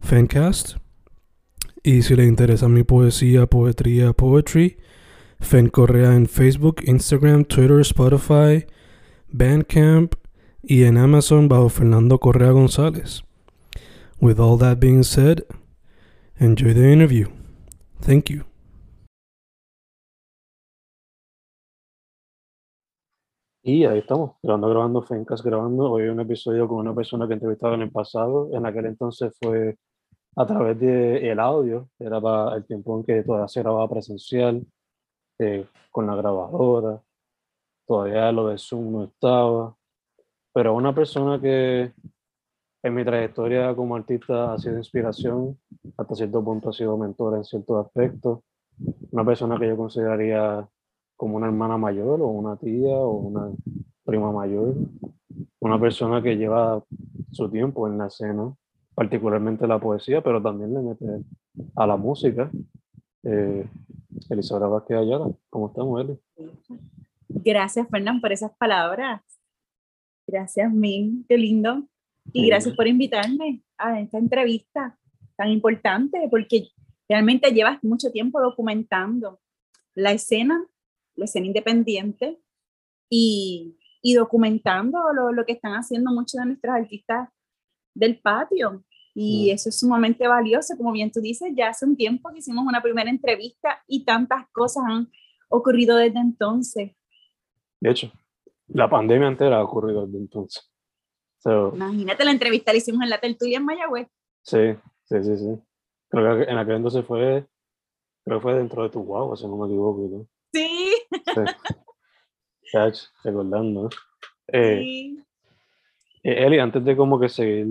Fancast. Y si le interesa mi poesía, poetría, poetry, Fen Correa en Facebook, Instagram, Twitter, Spotify, Bandcamp y en Amazon bajo Fernando Correa González. With all that being said, enjoy the interview. Thank you. Y ahí estamos, grabando, grabando, Fencas grabando. Hoy un episodio con una persona que entrevistaba en el pasado. En aquel entonces fue a través del el audio, era para el tiempo en que todavía se grababa presencial, eh, con la grabadora. Todavía lo de Zoom no estaba. Pero una persona que en mi trayectoria como artista ha sido inspiración, hasta cierto punto ha sido mentor en ciertos aspectos. Una persona que yo consideraría como una hermana mayor o una tía o una prima mayor. Una persona que lleva su tiempo en la escena, particularmente la poesía, pero también le mete a la música. Eh, Elizabeth Vázquez Ayala, ¿cómo estamos, Eli? Gracias, Fernán, por esas palabras. Gracias, Min, qué lindo. Y gracias por invitarme a esta entrevista tan importante, porque realmente llevas mucho tiempo documentando la escena la escena independiente y, y documentando lo, lo, que están haciendo muchos de nuestros artistas del patio. Y mm. eso es sumamente valioso. Como bien tú dices, ya hace un tiempo que hicimos una primera entrevista y tantas cosas han ocurrido desde entonces. De hecho, la pandemia entera ha ocurrido desde entonces. Imagínate la entrevista la hicimos en la tertulia en Mayagüez. Sí, sí, sí, sí. Creo que en aquel entonces fue, creo que fue dentro de tu guagua, si no me equivoco. ¿no? Sí. sí. recordando. Eh, sí. Eh, Eli, antes de como que seguir,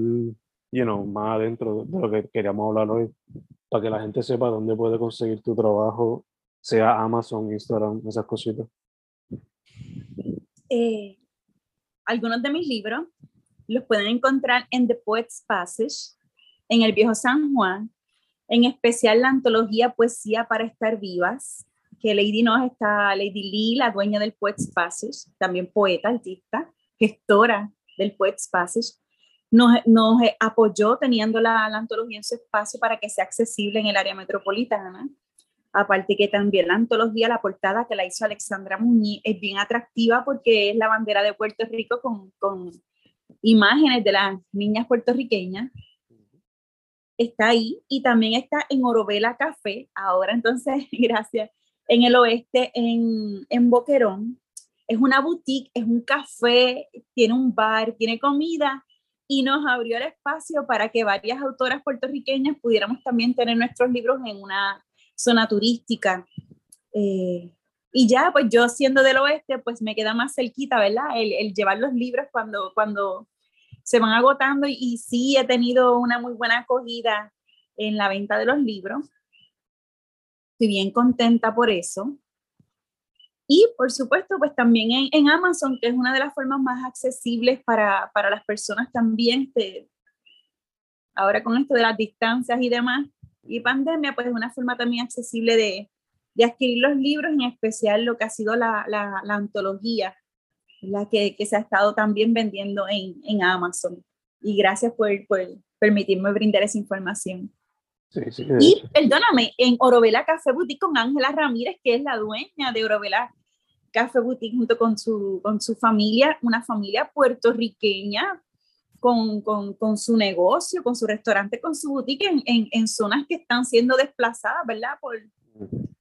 you know, más adentro de lo que queríamos hablar hoy, para que la gente sepa dónde puede conseguir tu trabajo, sea Amazon, Instagram, esas cositas. Eh, algunos de mis libros los pueden encontrar en The Poets Passage, en el Viejo San Juan, en especial la antología Poesía para estar vivas, que Lady nos está, Lady Lee, la dueña del Poets Passage, también poeta, artista, gestora del Poets Passage, nos, apoyó teniendo la, la, antología en su espacio para que sea accesible en el área metropolitana. Aparte que también la antología, la portada que la hizo Alexandra Muñiz, es bien atractiva porque es la bandera de Puerto Rico con, con imágenes de las niñas puertorriqueñas. Está ahí y también está en Orovela Café. Ahora entonces, gracias en el oeste, en, en Boquerón. Es una boutique, es un café, tiene un bar, tiene comida y nos abrió el espacio para que varias autoras puertorriqueñas pudiéramos también tener nuestros libros en una zona turística. Eh, y ya, pues yo siendo del oeste, pues me queda más cerquita, ¿verdad? El, el llevar los libros cuando, cuando se van agotando y, y, sí he tenido una muy buena acogida en la venta de los libros. Estoy bien contenta por eso. Y por supuesto, pues también en, en, Amazon, que es una de las formas más accesibles para, para las personas también, este, ahora con esto de las distancias y demás, y pandemia, pues es una forma también accesible de, de adquirir los libros, en especial lo que ha sido la, la, la antología, la que, que, se ha estado también vendiendo en, en Amazon. Y gracias por, por permitirme brindar esa información. Sí, sí, y perdóname, en Orovela Café Boutique con Ángela Ramírez, que es la dueña de Orovela Café Boutique junto con su, con su familia, una familia puertorriqueña con, con, con, su negocio, con su restaurante, con su boutique en, en, en, zonas que están siendo desplazadas, ¿verdad? Por,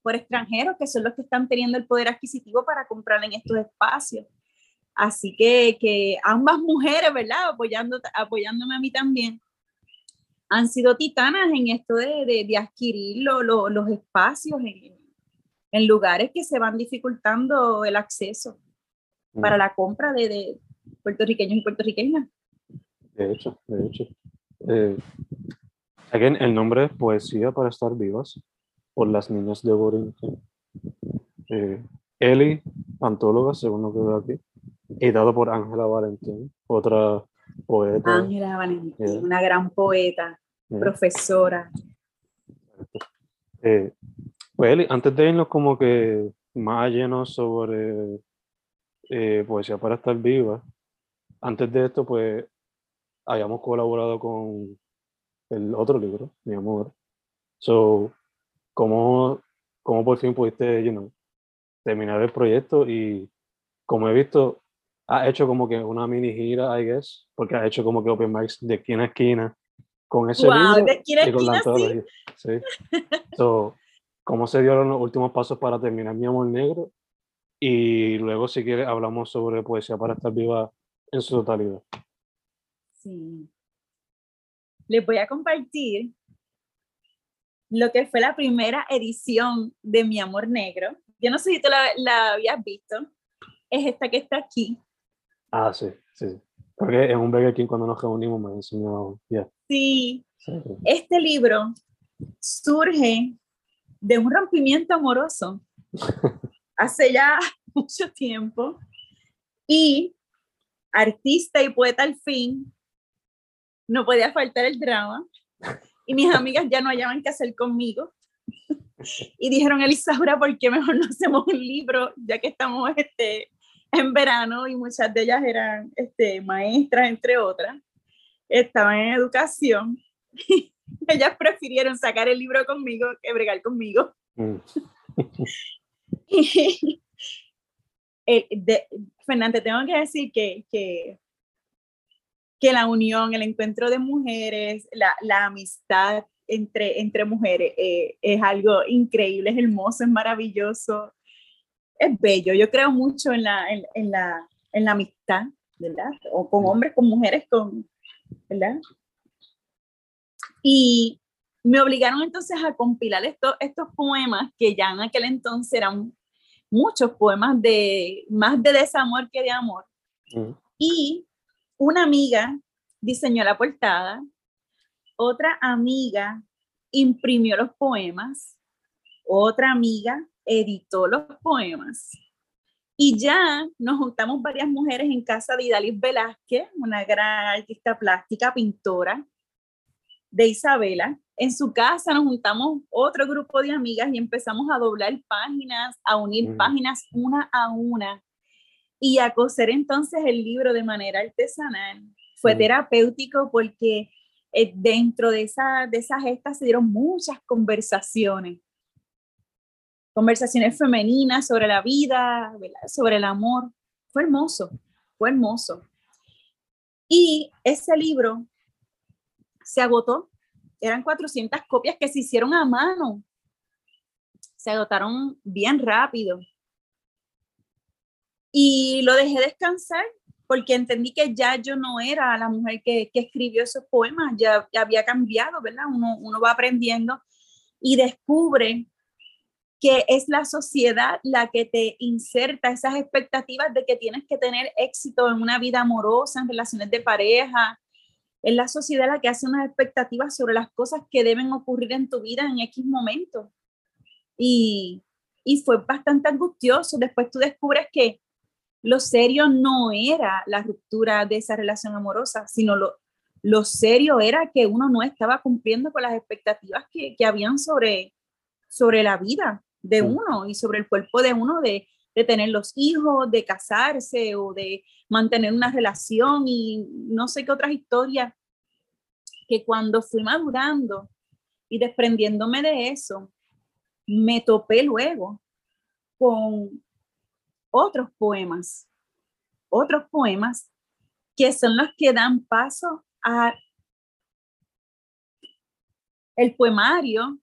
por extranjeros, que son los que están teniendo el poder adquisitivo para comprar en estos espacios. Así que, que ambas mujeres, ¿verdad? Apoyando, apoyándome a mí también, han sido titanas en esto de, de, de adquirir lo, lo, los espacios en, en, lugares que se van dificultando el acceso para la compra de, de puertorriqueños y puertorriqueñas. De hecho, de hecho. Eh, el nombre es Poesía para estar vivas por las niñas de Borinquen. Eh, Eli, antóloga, según lo que veo aquí, y dado por Ángela Valentín, otra poeta. Ángela Valentín, una gran poeta, profesora. Eh, pues Eli, antes de irnos como que más llenos sobre eh, poesía para estar viva, antes de esto, pues habíamos colaborado con el otro libro, Mi Amor. So, ¿cómo, cómo por fin pudiste you know, terminar el proyecto? Y como he visto, ha hecho como que una mini gira, I guess, porque ha hecho como que open mics de esquina a esquina con ese wow, libro de esquina a y con la esquina, sí. sí. So, ¿Cómo se dieron los últimos pasos para terminar Mi Amor Negro? Y luego, si quieres, hablamos sobre poesía para estar viva en su totalidad. Sí. Les voy a compartir lo que fue la primera edición de Mi Amor Negro. Yo no sé si tú la, la habías visto. Es esta que está aquí. Ah, sí, sí. Porque en un Burger King cuando nos reunimos me enseñó. Yeah. Sí. sí. Este libro surge de un rompimiento amoroso hace ya mucho tiempo. Y artista y poeta al fin, no podía faltar el drama. Y mis amigas ya no hallaban qué hacer conmigo. Y dijeron, Elisaura, ¿por qué mejor no hacemos un libro? Ya que estamos este, en verano y muchas de ellas eran este, maestras, entre otras. Estaban en educación. ellas prefirieron sacar el libro conmigo que bregar conmigo. Mm. eh, de, Fernanda, tengo que decir que, que, que, la unión, el encuentro de mujeres, la, la amistad entre, entre mujeres eh, es algo increíble, es hermoso, es maravilloso, es bello. Yo creo mucho en la, en, en la, en la amistad, ¿verdad? O con hombres, con mujeres, con, ¿verdad? Y me obligaron entonces a compilar estos, estos poemas que ya en aquel entonces eran muchos poemas de más de desamor que de amor. Mm. Y una amiga diseñó la portada, otra amiga imprimió los poemas, otra amiga editó los poemas. Y ya nos juntamos varias mujeres en casa de Idalis Velázquez, una gran artista plástica, pintora, de Isabela. En su casa nos juntamos otro grupo de amigas y empezamos a doblar páginas, a unir mm. páginas una a una y a coser entonces el libro de manera artesanal. Fue mm. terapéutico porque eh, dentro de, esa, de esas gestas se dieron muchas conversaciones. Conversaciones femeninas sobre la vida, sobre el amor. Fue hermoso, fue hermoso. Y ese libro se agotó. Eran 400 copias que se hicieron a mano. Se agotaron bien rápido. Y lo dejé descansar porque entendí que ya yo no era la mujer que, escribió esos poemas, ya, ya, había cambiado, ¿verdad? Uno, uno va aprendiendo y descubre que es la sociedad la que te inserta esas expectativas de que tienes que tener éxito en una vida amorosa, en relaciones de pareja, es la sociedad la que hace unas expectativas sobre las cosas que deben ocurrir en tu vida en X momento. Y, y fue bastante angustioso. Después tú descubres que lo serio no era la ruptura de esa relación amorosa, sino lo, lo serio era que uno no estaba cumpliendo con las expectativas que, que habían sobre, sobre la vida de uno y sobre el cuerpo de uno, de, de tener los hijos, de casarse o de mantener una relación y no sé qué otras historias que cuando fui madurando y desprendiéndome de eso, me topé luego con otros poemas, otros poemas que son los que dan paso a el poemario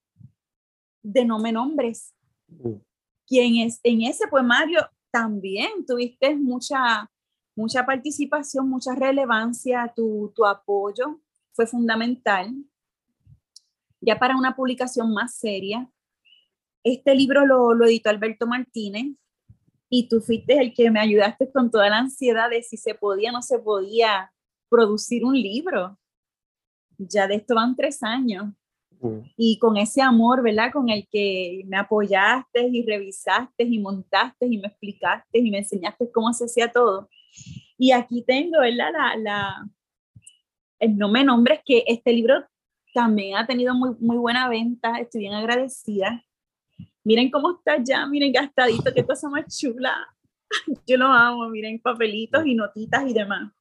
de No me nombres. Mm. Quien es en ese poemario también tuviste mucha, mucha participación, mucha relevancia, tu, tu apoyo fue fundamental. Ya para una publicación más seria, este libro lo, lo editó Alberto Martínez y tú fuiste el que me ayudaste con toda la ansiedad de si se podía o no se podía producir un libro. Ya de esto van tres años. Y con ese amor, ¿verdad? Con el que me apoyaste y revisaste y montaste y me explicaste y me enseñaste cómo se hacía todo. Y aquí tengo, ¿verdad? La, la, el no me nombres que este libro también ha tenido muy, muy buena venta. Estoy bien agradecida. Miren cómo está ya, miren gastadito, qué cosa más chula. Yo lo amo, miren papelitos y notitas y demás.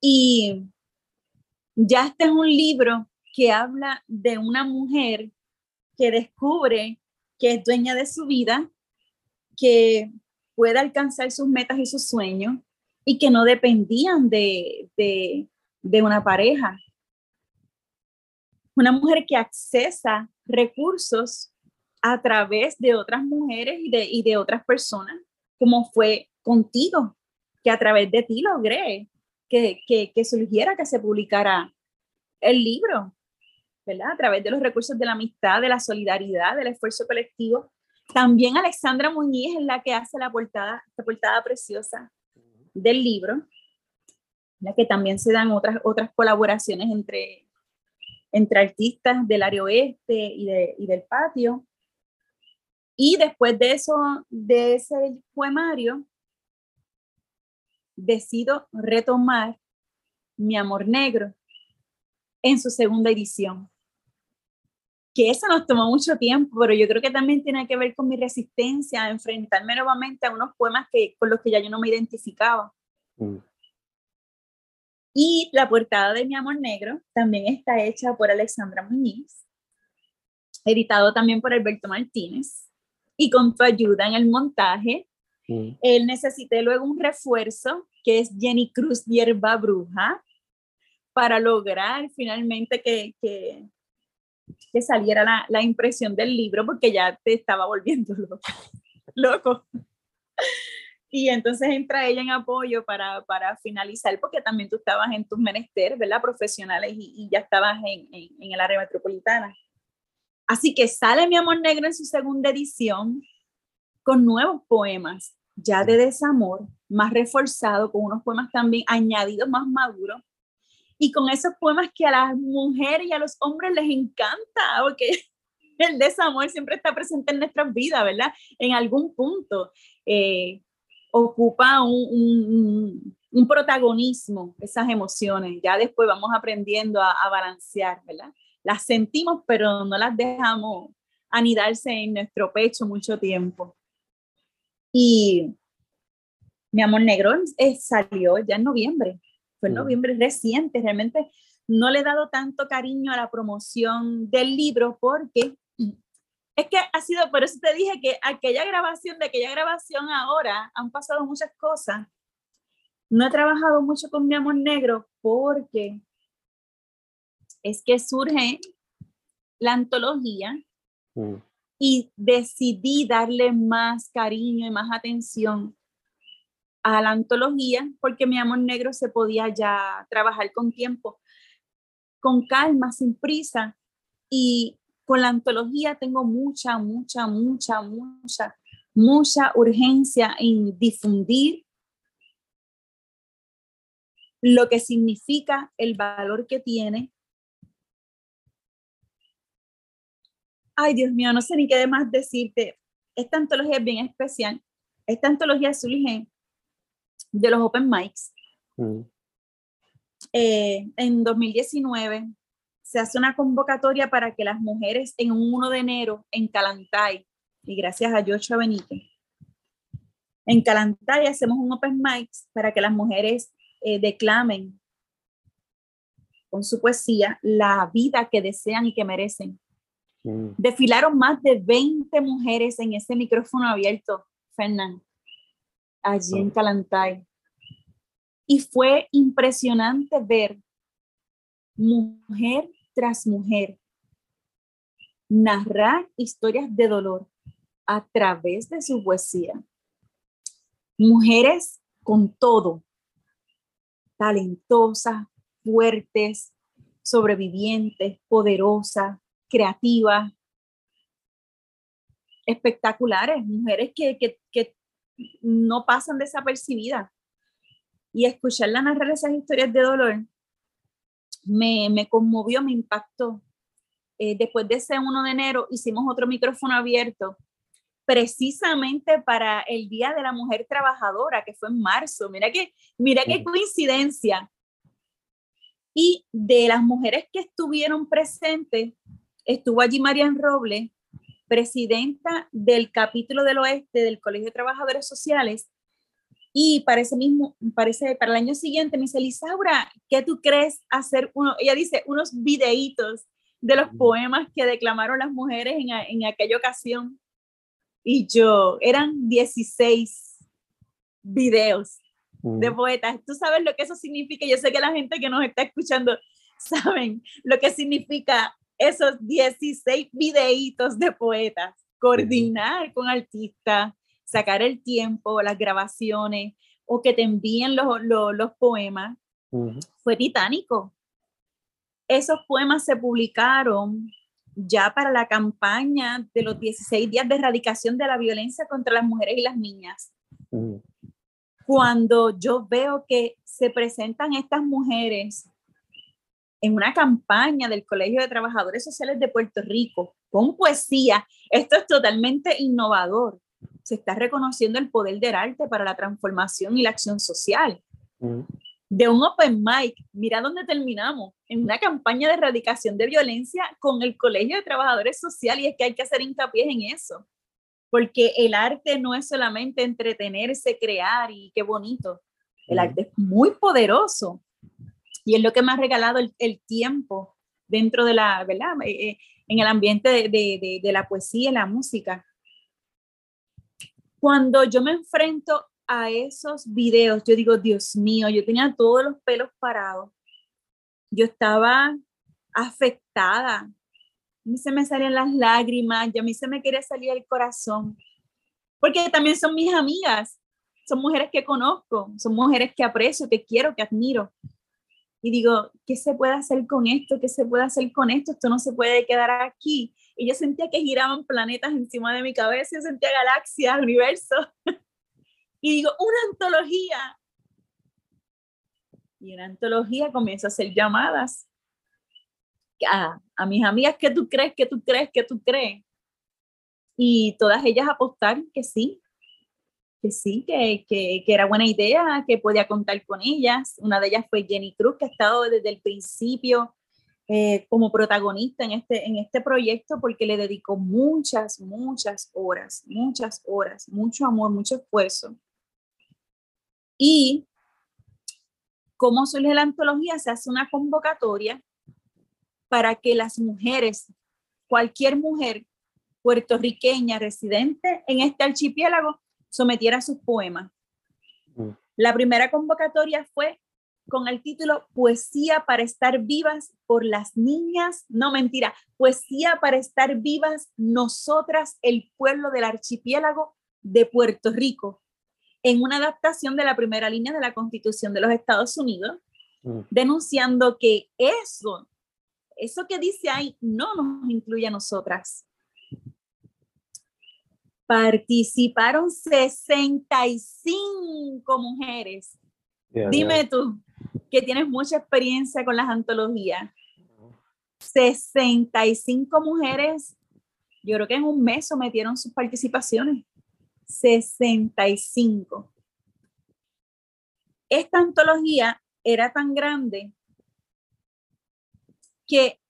Y ya este es un libro que habla de una mujer que descubre que es dueña de su vida, que puede alcanzar sus metas y sus sueños y que no dependían de, de, de una pareja. Una mujer que accesa recursos a través de otras mujeres y de, y de otras personas, como fue contigo, que a través de ti logré que, que, que surgiera, que se publicara el libro, ¿verdad? A través de los recursos de la amistad, de la solidaridad, del esfuerzo colectivo. También Alexandra Muñiz es la que hace la portada, esta portada preciosa del libro, la que también se dan otras, otras colaboraciones entre, entre artistas del área oeste y, de, y del patio. Y después de eso, de ese poemario, decido retomar Mi Amor Negro en su segunda edición. Que eso nos tomó mucho tiempo, pero yo creo que también tiene que ver con mi resistencia a enfrentarme nuevamente a unos poemas que, con los que ya yo no me identificaba. Mm. Y la portada de Mi Amor Negro también está hecha por Alexandra Muñiz, editado también por Alberto Martínez. Y con tu ayuda en el montaje, Mm. él necesité luego un refuerzo que es Jenny Cruz Hierba Bruja para lograr finalmente que, que, que saliera la, la, impresión del libro porque ya te estaba volviendo loco. Y entonces entra ella en apoyo para, para, finalizar, porque también tú estabas en tus menesteres, ¿verdad? Profesionales y, y ya estabas en, en, en, el área metropolitana. Así que sale Mi Amor Negro en su segunda edición con nuevos poemas, ya de desamor, más reforzado, con unos poemas también añadidos, más maduros, y con esos poemas que a las mujeres y a los hombres les encanta, porque el desamor siempre está presente en nuestras vidas, ¿verdad? En algún punto. Eh, ocupa un, protagonismo, esas emociones. Ya después vamos aprendiendo a, balancear, ¿verdad? Las sentimos, pero no las dejamos anidarse en nuestro pecho mucho tiempo. Y mi amor negro salió ya en noviembre, fue en noviembre reciente, realmente no le he dado tanto cariño a la promoción del libro porque es que ha sido, por eso te dije que aquella grabación, de aquella grabación ahora han pasado muchas cosas. No he trabajado mucho con mi amor negro porque es que surge la antología Mm. y decidí darle más cariño y más atención a la antología porque mi amor negro se podía ya trabajar con tiempo, con calma, sin prisa. Y con la antología tengo mucha, mucha, mucha, mucha, mucha urgencia en difundir lo que significa el valor que tiene. Ay, Dios mío, no sé ni qué más decirte. Esta antología es bien especial. Esta antología surge de los Open Mics. Mm. Eh, en 2019 se hace una convocatoria para que las mujeres en un 1 de enero en Calantay, y gracias a Joshua Benítez, en Calantay hacemos un Open Mics para que las mujeres eh, declamen con su poesía la vida que desean y que merecen. Mm. Desfilaron más de 20 mujeres en ese micrófono abierto, Fernán, allí en Calantay. Y fue impresionante ver mujer tras mujer narrar historias de dolor a través de su poesía. Mujeres con todo, talentosas, fuertes, sobrevivientes, poderosas, creativas, espectaculares, mujeres que, que, no pasan desapercibidas. Y escucharla narrar esas historias de dolor me, me conmovió, me impactó. Eh, después de ese 1 de enero hicimos otro micrófono abierto precisamente para el Día de la Mujer Trabajadora, que fue en marzo. Mira que, mira qué coincidencia. Y de las mujeres que estuvieron presentes, estuvo allí Marian Robles, presidenta del capítulo del oeste del Colegio de Trabajadores Sociales. Y para ese mismo, parece, para el año siguiente me dice, Lisaura, ¿qué tú crees hacer uno? Ella dice, unos videitos de los poemas que declamaron las mujeres en, en aquella ocasión. Y yo, eran 16 videos de poetas. Tú sabes lo que eso significa. Yo sé que la gente que nos está escuchando saben lo que significa esos 16 videitos de poetas, coordinar con artistas, sacar el tiempo, las grabaciones o que te envíen los, los, poemas, fue titánico. Esos poemas se publicaron ya para la campaña de los 16 días de erradicación de la violencia contra las mujeres y las niñas. Cuando yo veo que se presentan estas mujeres en una campaña del Colegio de Trabajadores Sociales de Puerto Rico con poesía. Esto es totalmente innovador. Se está reconociendo el poder del arte para la transformación y la acción social. Mm. De un open mic, mira dónde terminamos, en una campaña de erradicación de violencia con el Colegio de Trabajadores Sociales y es que hay que hacer hincapié en eso, porque el arte no es solamente entretenerse, crear y qué bonito. El mm. arte es muy poderoso y es lo que me ha regalado el, tiempo dentro de la, ¿verdad? Eh, eh, en el ambiente de, la poesía y la música. Cuando yo me enfrento a esos videos, yo digo, Dios mío, yo tenía todos los pelos parados. Yo estaba afectada. A mí se me salían las lágrimas, y a mí se me quería salir el corazón. Porque también son mis amigas, son mujeres que conozco, son mujeres que aprecio, que quiero, que admiro y digo, ¿qué se puede hacer con esto? ¿Qué se puede hacer con esto? Esto no se puede quedar aquí. Y yo sentía que giraban planetas encima de mi cabeza, yo sentía galaxias, universo. y digo, una antología. Y una antología comienza a hacer llamadas a, a mis amigas, ¿qué tú crees? ¿Qué tú crees? ¿Qué tú crees? Y todas ellas apostaron que sí, que sí, que, que, que, era buena idea, que podía contar con ellas. Una de ellas fue Jenny Cruz, que ha estado desde el principio eh, como protagonista en este, en este proyecto porque le dedicó muchas, muchas horas, muchas horas, mucho amor, mucho esfuerzo. Y cómo surge la antología, se hace una convocatoria para que las mujeres, cualquier mujer puertorriqueña residente en este archipiélago, sometiera sus poemas. Mm. La primera convocatoria fue con el título Poesía para estar vivas por las niñas, no mentira, Poesía para estar vivas nosotras, el pueblo del archipiélago de Puerto Rico, en una adaptación de la primera línea de la Constitución de los Estados Unidos, mm. denunciando que eso, eso que dice ahí, no nos incluye a nosotras participaron 65 mujeres. Dime tú, que tienes mucha experiencia con las antologías. 65 mujeres, yo creo que en un mes sometieron sus participaciones. 65. Esta antología era tan grande que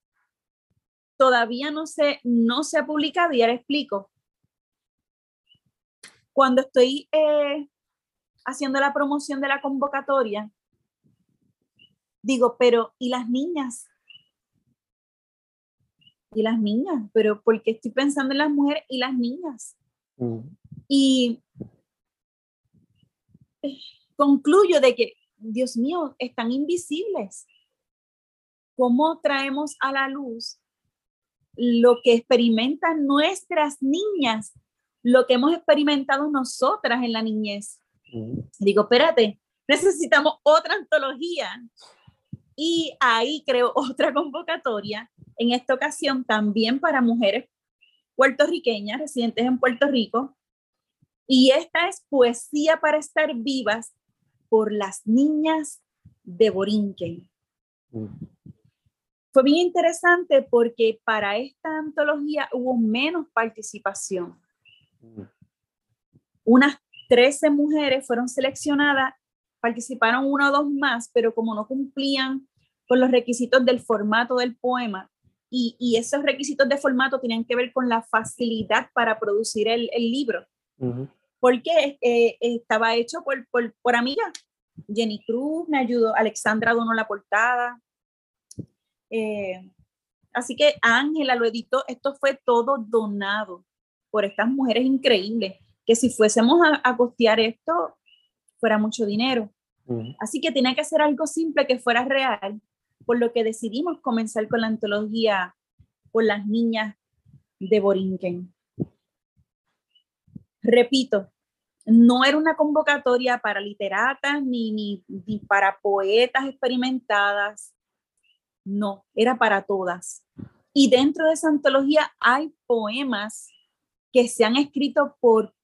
todavía no se, no se ha publicado y ahora explico cuando estoy eh, haciendo la promoción de la convocatoria, digo, pero ¿y las niñas? ¿Y las niñas? Pero porque estoy pensando en las mujeres y las niñas? Mm. Y concluyo de que Dios mío, están invisibles. ¿Cómo traemos a la luz lo que experimentan nuestras niñas, lo que hemos experimentado nosotras en la niñez? Digo, espérate, necesitamos otra antología. Y ahí creo otra convocatoria, en esta ocasión también para mujeres puertorriqueñas residentes en Puerto Rico. Y esta es Poesía para estar vivas por las niñas de Borinquen. Fue bien interesante porque para esta antología hubo menos participación. Unas 13 mujeres fueron seleccionadas, participaron una o dos más, pero como no cumplían con los requisitos del formato del poema, y, esos requisitos de formato tenían que ver con la facilidad para producir el, libro. Porque eh, estaba hecho por, por, por amigas. Jenny Cruz me ayudó, Alexandra donó la portada. Eh, así que Ángela lo editó, esto fue todo donado por estas mujeres increíbles, que si fuésemos a, costear esto, fuera mucho dinero. Así que tenía que ser algo simple que fuera real, por lo que decidimos comenzar con la antología por las niñas de Borinquen. Repito, no era una convocatoria para literatas ni, ni, para poetas experimentadas, no, era para todas. Y dentro de esa antología hay poemas que se han escrito por,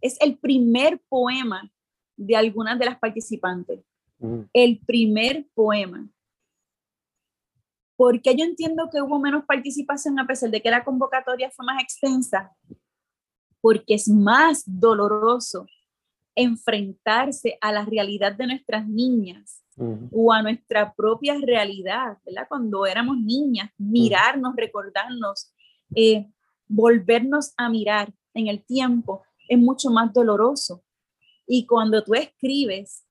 es el primer poema de algunas de las participantes. Mm. El primer poema. porque yo entiendo que hubo menos participación a pesar de que la convocatoria fue más extensa? porque es más doloroso enfrentarse a la realidad de nuestras niñas o a nuestra propia realidad, ¿verdad? Cuando éramos niñas, mirarnos, recordarnos, eh, volvernos a mirar en el tiempo es mucho más doloroso. Y cuando tú escribes,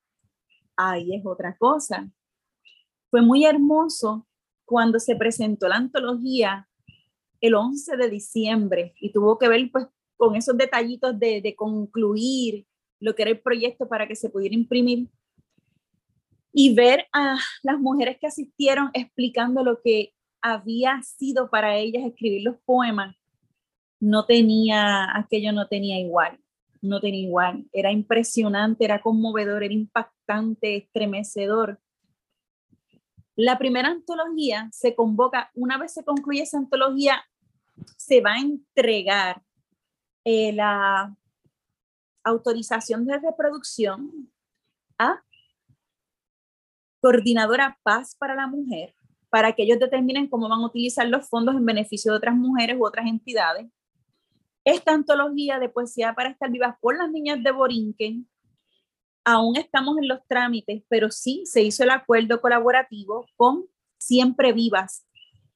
ahí es otra cosa. Fue muy hermoso cuando se presentó la antología el 11 de diciembre y tuvo que ver pues con esos detallitos de, de concluir lo que era el proyecto para que se pudiera imprimir y ver a las mujeres que asistieron explicando lo que había sido para ellas escribir los poemas, no tenía, aquello no tenía igual, no tenía igual. Era impresionante, era conmovedor, era impactante, estremecedor. La primera antología se convoca, una vez se concluye esa antología, se va a entregar eh, la autorización de reproducción a Coordinadora Paz para la Mujer, para que ellos determinen cómo van a utilizar los fondos en beneficio de otras mujeres u otras entidades. Esta antología de poesía para estar vivas por las niñas de Borinquen, aún estamos en los trámites, pero sí se hizo el acuerdo colaborativo con Siempre Vivas.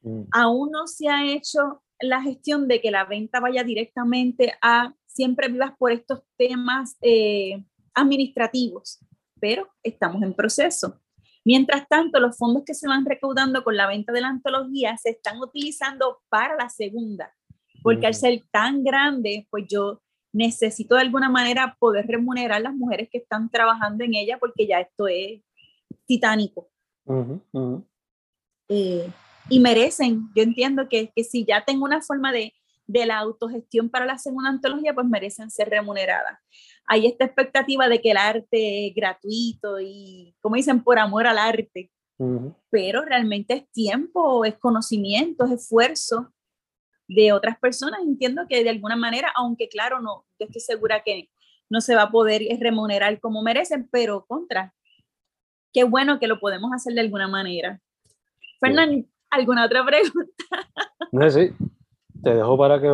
Mm. Aún no se ha hecho la gestión de que la venta vaya directamente a siempre vivas por estos temas eh, administrativos, pero estamos en proceso. Mientras tanto, los fondos que se van recaudando con la venta de la antología se están utilizando para la segunda, porque al ser tan grande, pues yo necesito de alguna manera poder remunerar a las mujeres que están trabajando en ella, porque ya esto es titánico. Eh, y merecen, yo entiendo que, que si ya tengo una forma de, de la autogestión para la segunda antología, pues merecen ser remuneradas. Hay esta expectativa de que el arte es gratuito y, como dicen, por amor al arte, pero realmente es tiempo, es conocimiento, es esfuerzo de otras personas. Entiendo que de alguna manera, aunque claro, no, yo estoy segura que no se va a poder remunerar como merecen, pero contra, qué bueno que lo podemos hacer de alguna manera. Fernán, ¿Alguna otra pregunta? No, sí. Te dejo para que,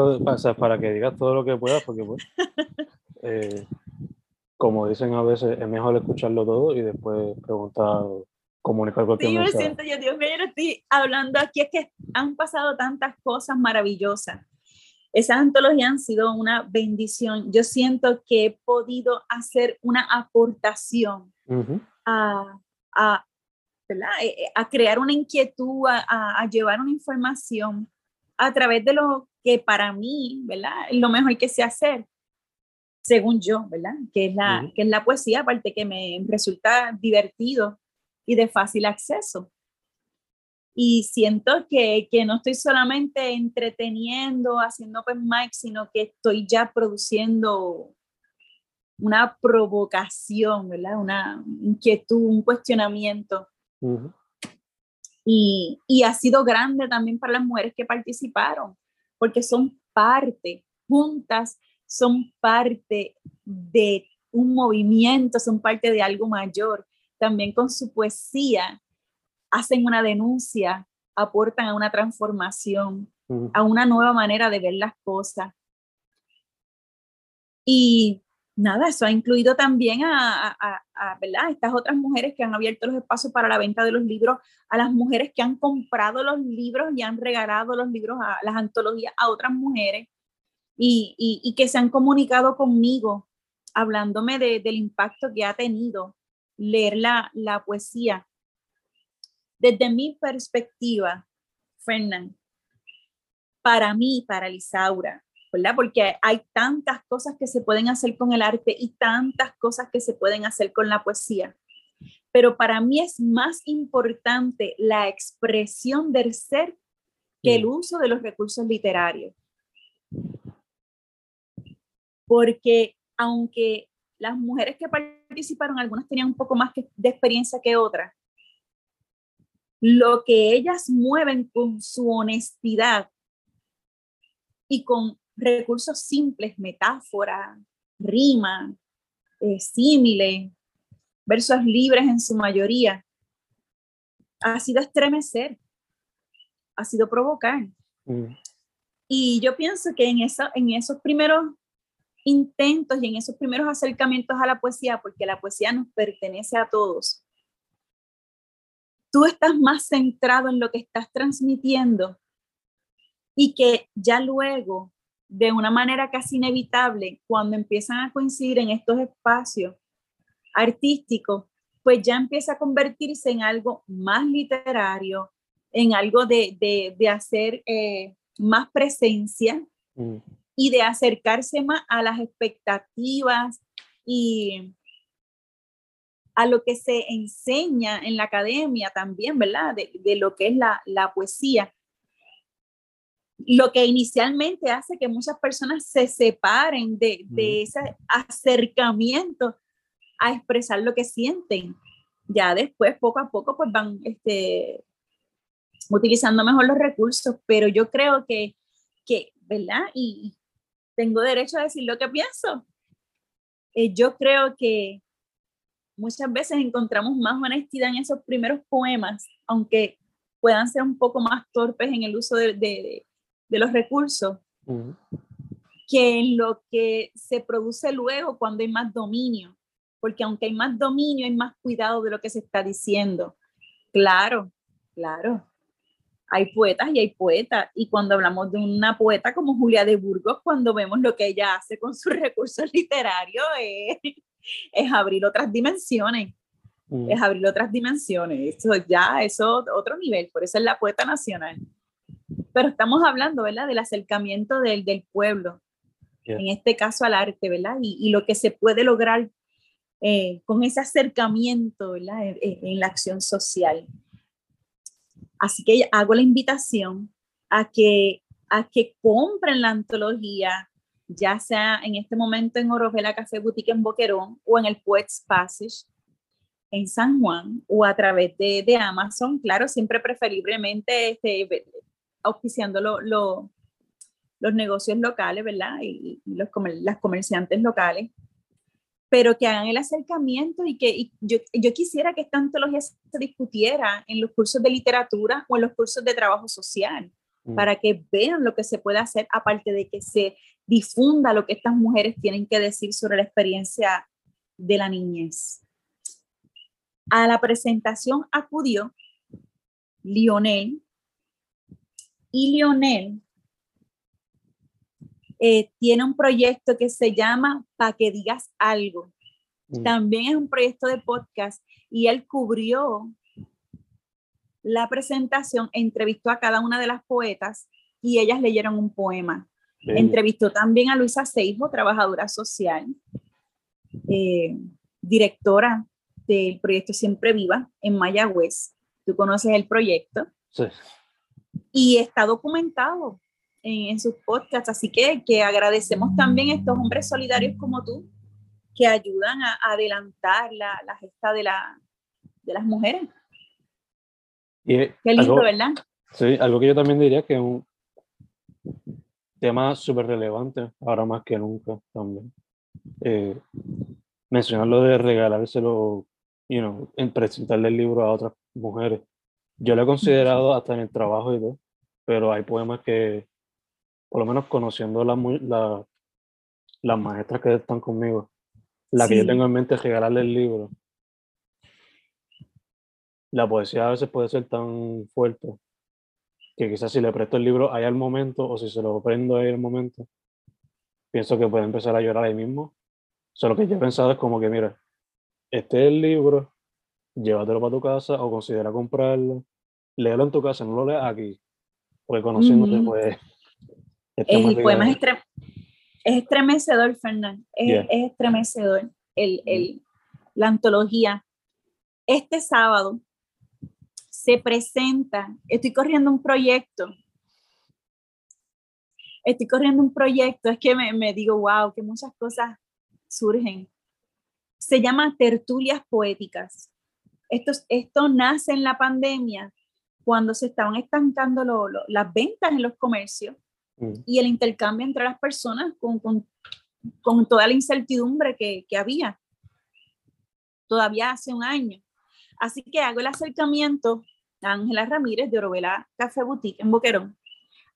para que digas todo lo que puedas, porque pues, eh, como dicen a veces, es mejor escucharlo todo y después preguntar, comunicar cualquier Sí, yo me siento, yo Dios mío, yo estoy hablando aquí, es que han pasado tantas cosas maravillosas. Esas antologías han sido una bendición. Yo siento que he podido hacer una aportación a, a, eh, eh, a crear una inquietud, a, llevar una información a través de lo que para mí, ¿verdad? Es lo mejor que sé hacer. según yo, ¿verdad? Que es la, que es la poesía, aparte que me resulta divertido y de fácil acceso. Y siento que, que no estoy solamente entreteniendo, haciendo open mic, sino que estoy ya produciendo una provocación, ¿verdad? Una inquietud, un cuestionamiento. y, y, ha sido grande también para las mujeres que participaron, porque son parte, juntas, son parte de un movimiento, son parte de algo mayor. También con su poesía hacen una denuncia, aportan a una transformación, a una nueva manera de ver las cosas. Y nada, eso ha incluido también a, ¿verdad? estas otras mujeres que han abierto los espacios para la venta de los libros, a las mujeres que han comprado los libros y han regalado los libros a las antologías a otras mujeres y, que se han comunicado conmigo hablándome del impacto que ha tenido leer la, la poesía. Desde mi perspectiva, Fernán, para mí, para Lisaura, ¿verdad? Porque hay tantas cosas que se pueden hacer con el arte y tantas cosas que se pueden hacer con la poesía. Pero para mí es más importante la expresión del ser que el uso de los recursos literarios porque aunque las mujeres que participaron, algunas tenían un poco más de experiencia que otras, lo que ellas mueven con su honestidad y con recursos simples, metáfora, rima, eh, símile, versos libres en su mayoría, ha sido estremecer, ha sido provocar. Mm. Y yo pienso que en, eso, en esos primeros intentos y en esos primeros acercamientos a la poesía, porque la poesía nos pertenece a todos, tú estás más centrado en lo que estás transmitiendo y que ya luego, de una manera casi inevitable, cuando empiezan a coincidir en estos espacios artísticos, pues ya empieza a convertirse en algo más literario, en algo de, hacer eh, más presencia. Mm y de acercarse más a las expectativas y a lo que se enseña en la academia también, ¿verdad? De, lo que es la, poesía. Lo que inicialmente hace que muchas personas se separen de, ese acercamiento a expresar lo que sienten. Ya después, poco a poco, pues van este, utilizando mejor los recursos, pero yo creo que, que ¿verdad? Y, tengo derecho a decir lo que pienso. Eh, yo creo que muchas veces encontramos más honestidad en esos primeros poemas, aunque puedan ser un poco más torpes en el uso de, de, los recursos, que en lo que se produce luego cuando hay más dominio, porque aunque hay más dominio, hay más cuidado de lo que se está diciendo. Claro, claro hay poetas y hay poetas. Y cuando hablamos de una poeta como Julia de Burgos, cuando vemos lo que ella hace con sus recursos literarios, es, es abrir otras dimensiones. Mm. Es abrir otras dimensiones. Eso ya, eso otro nivel. Por eso es la poeta nacional. Pero estamos hablando, ¿verdad? Del acercamiento del, del pueblo. En este caso al arte, ¿verdad? Y, y lo que se puede lograr eh, con ese acercamiento, ¿verdad? en la acción social. Así que hago la invitación a que, a que compren la antología, ya sea en este momento en Orovela Café Boutique en Boquerón o en el Poets Passage en San Juan o a través de, de Amazon, claro, siempre preferiblemente este, auspiciando los negocios locales, ¿verdad? Y, los, las comerciantes locales pero que hagan el acercamiento y que yo, yo, quisiera que esta antología se discutiera en los cursos de literatura o en los cursos de trabajo social, mm. para que vean lo que se puede hacer, aparte de que se difunda lo que estas mujeres tienen que decir sobre la experiencia de la niñez. A la presentación acudió Lionel y Lionel eh, tiene un proyecto que se llama Pa' que digas algo. Mm. También es un proyecto de podcast y él cubrió la presentación, entrevistó a cada una de las poetas y ellas leyeron un poema. Entrevistó también a Luisa Seijo, trabajadora social, eh, directora del proyecto Siempre Viva en Mayagüez. Tú conoces el proyecto. Sí. Y está documentado en, sus podcasts, así que, que agradecemos también a estos hombres solidarios como tú que ayudan a, adelantar la, la, gesta de, la, de las mujeres. Qué lindo, ¿verdad? Sí, algo que yo también diría que es un tema súper relevante, ahora más que nunca también. Eh, mencionar lo de regalárselo, you know, en presentarle el libro a otras mujeres. Yo lo he considerado hasta en el trabajo y todo, pero hay poemas que, por lo menos conociendo las la, las maestras que están conmigo, la que yo tengo en mente es regalarle el libro. La poesía a veces puede ser tan fuerte que quizás si le presto el libro ahí al momento o si se lo prendo ahí al momento, pienso que puede empezar a llorar ahí mismo. Solo que yo he pensado es como que, mira, este es el libro, llévatelo para tu casa o considera comprarlo, léelo en tu casa, no lo leas aquí, porque conociéndote, pues... El poema es, estremecedor, Fernán, es, estremecedor el, el, la antología. Este sábado se presenta, estoy corriendo un proyecto, estoy corriendo un proyecto, es que me, me digo, wow, que muchas cosas surgen. Se llama Tertulias Poéticas. Esto, esto nace en la pandemia, cuando se estaban estancando lo, las ventas en los comercios mm. y el intercambio entre las personas con, con, con toda la incertidumbre que, que había todavía hace un año. Así que hago el acercamiento a Ángela Ramírez de Orovela Café Boutique en Boquerón.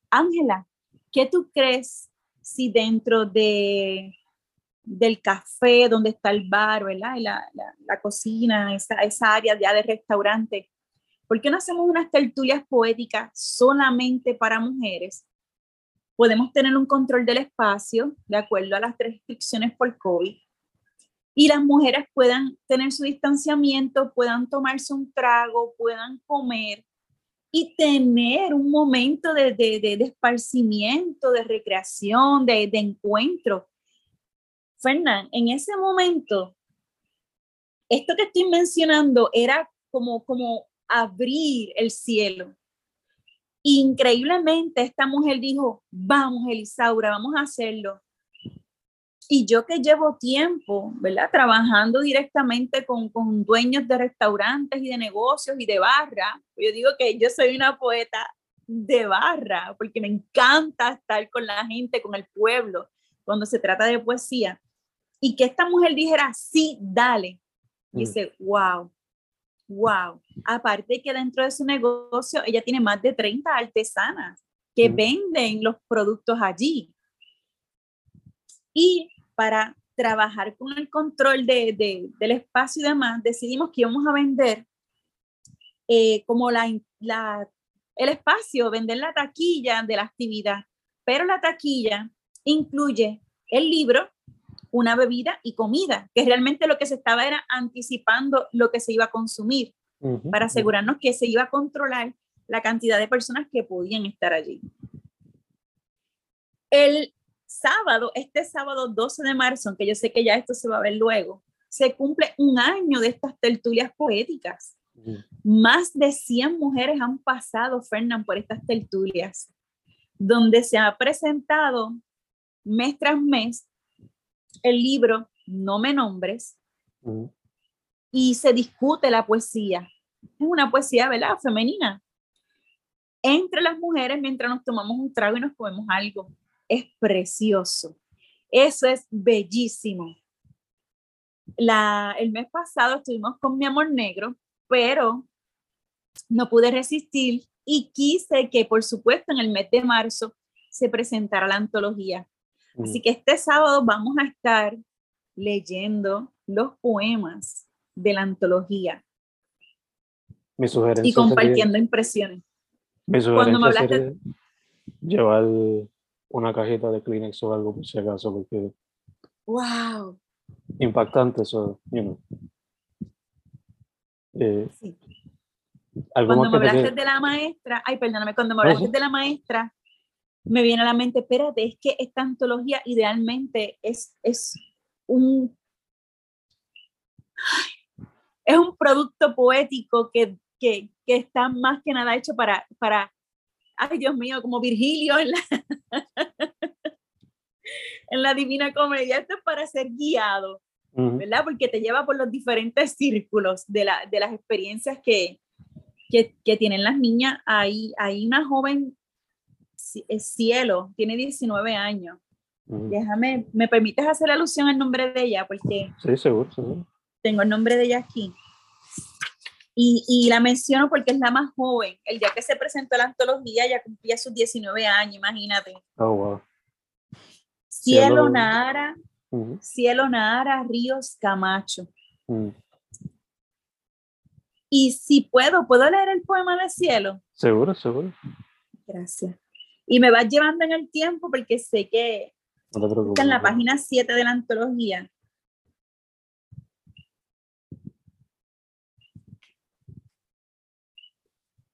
Ángela, ¿qué tú crees si dentro de del café, donde está el bar, ¿verdad? la, la, cocina, esa, esa área ya de restaurante. ¿Por qué no hacemos unas tertulias poéticas solamente para mujeres? Podemos tener un control del espacio de acuerdo a las restricciones por COVID y las mujeres puedan tener su distanciamiento, puedan tomarse un trago, puedan comer y tener un momento de, de, de, esparcimiento, de recreación, de, de encuentro. Fernán, en ese momento, esto que estoy mencionando era como, como abrir el cielo. Increíblemente, esta mujer dijo, vamos, Elisaura, vamos a hacerlo. Y yo que llevo tiempo, ¿verdad? Trabajando directamente con, con dueños de restaurantes y de negocios y de barra, yo digo que yo soy una poeta de barra, porque me encanta estar con la gente, con el pueblo, cuando se trata de poesía. Y que esta mujer dijera, sí, dale. Y mm. dice, wow, wow. Aparte que dentro de su negocio, ella tiene más de 30 artesanas que mm. venden los productos allí. Y para trabajar con el control de, de, del espacio y demás, decidimos que íbamos a vender eh, como la, la, el espacio, vender la taquilla de la actividad, pero la taquilla incluye el libro, una bebida y comida, que realmente lo que se estaba era anticipando lo que se iba a consumir, para asegurarnos que se iba a controlar la cantidad de personas que podían estar allí. El sábado, este sábado 12 de marzo, aunque yo sé que ya esto se va a ver luego, se cumple un año de estas tertulias poéticas. Más de 100 mujeres han pasado, Fernán, por estas tertulias, donde se ha presentado mes tras mes el libro No me nombres y se discute la poesía. Es una poesía, ¿verdad? Femenina. Entre las mujeres mientras nos tomamos un trago y nos comemos algo es precioso. Eso es bellísimo. La, el mes pasado estuvimos con mi amor negro, pero no pude resistir y quise que, por supuesto, en el mes de marzo se presentara la antología. Así que este sábado vamos a estar leyendo los poemas de la antología. Mi sugerencia y compartiendo impresiones. Mi Cuando me hablaste... llevar una cajita de Kleenex o algo por si acaso, porque... ¡Wow! Impactante eso, you know. Eh, sí. Cuando me hablaste de la maestra, ay, perdóname, cuando me hablaste de la maestra, me viene a la mente, espérate, es que esta antología idealmente es, es un es un producto poético que, que, que, está más que nada hecho para, para, ay Dios mío, como Virgilio en la, en la Divina Comedia, esto es para ser guiado, ¿verdad? Porque te lleva por los diferentes círculos de, la, de las experiencias que, que, que, tienen las niñas. Hay, hay una joven, Cielo, tiene 19 años. Déjame, ¿me permites hacer alusión al nombre de ella? Porque sí, seguro, seguro tengo el nombre de ella aquí. Y, y, la menciono porque es la más joven. El día que se presentó la antología ya cumplía sus 19 años, imagínate. Oh, wow. Cielo, Cielo Nara, Cielo Nara Ríos Camacho. Y si puedo, ¿puedo leer el poema de Cielo? Seguro, seguro. Gracias. Y me vas llevando en el tiempo porque sé que está en la página 7 de la antología.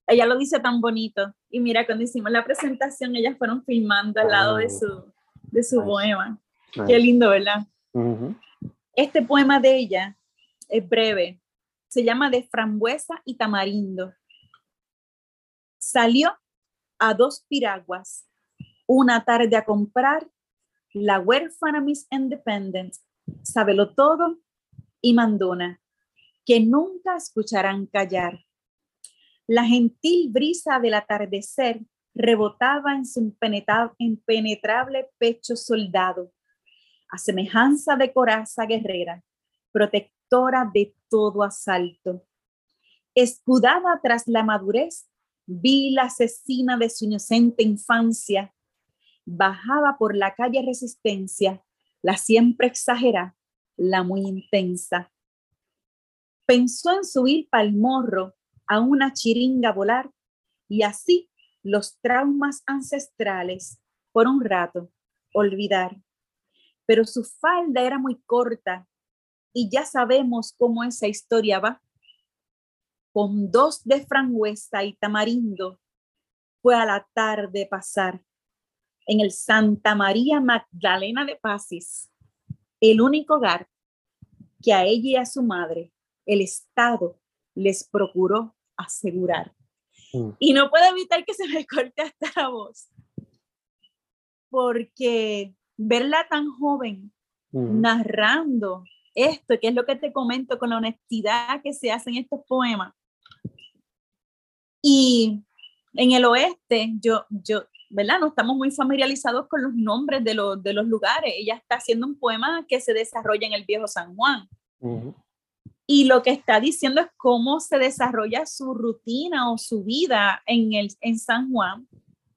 ella lo dice tan bonito. Y mira, cuando hicimos la presentación, ellas fueron filmando al lado de su, de su poema. Qué lindo, ¿verdad? Este poema de ella es breve. Se llama De frambuesa y tamarindo. Salió a dos piraguas una tarde a comprar la huérfana Miss Independent, sábelo todo y mandona, que nunca escucharán callar la gentil brisa del atardecer rebotaba en su impenetrable pecho soldado, a semejanza de coraza guerrera, protectora de todo asalto. Escudada tras la madurez, la asesina de su inocente infancia. Bajaba por la calle Resistencia, la siempre exagera, la muy intensa. Pensó en subir pa'l morro a una chiringa volar y así los traumas ancestrales por un rato olvidar. Pero su falda era muy corta y ya sabemos cómo esa historia va. Con dos de frangüesa y tamarindo fue a la tarde pasar en el Santa María Magdalena de Pasis, el único hogar que a ella y a su madre el Estado les procuró asegurar. Mm. Y no puedo evitar que se me corte hasta la voz, porque verla tan joven, mm. narrando esto, que es lo que te comento con la honestidad que se hace en estos poemas. Y en el oeste, yo, yo, ¿verdad? No estamos muy familiarizados con los nombres de, los, de los lugares. Ella está haciendo un poema que se desarrolla en el viejo San Juan. Y lo que está diciendo es cómo se desarrolla su rutina o su vida en, el, en San Juan,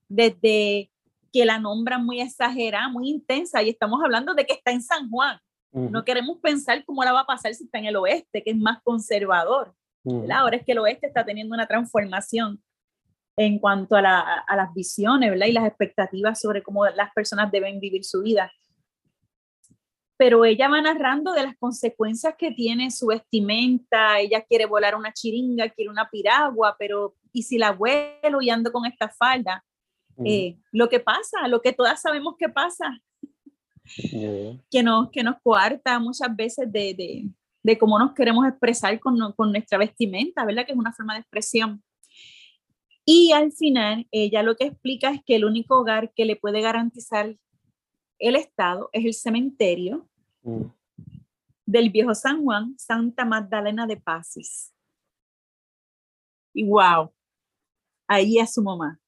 desde que la nombran muy exagerada, muy intensa, y estamos hablando de que está en San Juan. No queremos pensar cómo la va a pasar si está en el oeste, que es más conservador. Ahora es que el oeste está teniendo una transformación en cuanto a, la, a las visiones ¿verdad? y las expectativas sobre cómo las personas deben vivir su vida. Pero ella va narrando de las consecuencias que tiene su vestimenta, ella quiere volar una chiringa, quiere una piragua, pero ¿y si la vuelo y ando con esta falda? Eh, lo que pasa, lo que todas sabemos que pasa, que, nos, que nos coarta muchas veces de, de, de cómo nos queremos expresar con, con, nuestra vestimenta, ¿verdad? Que es una forma de expresión. Y al final, ella lo que explica es que el único hogar que le puede garantizar el Estado es el cementerio Mm. Del viejo San Juan, Santa Magdalena de Pasis. Y wow, ahí es su mamá.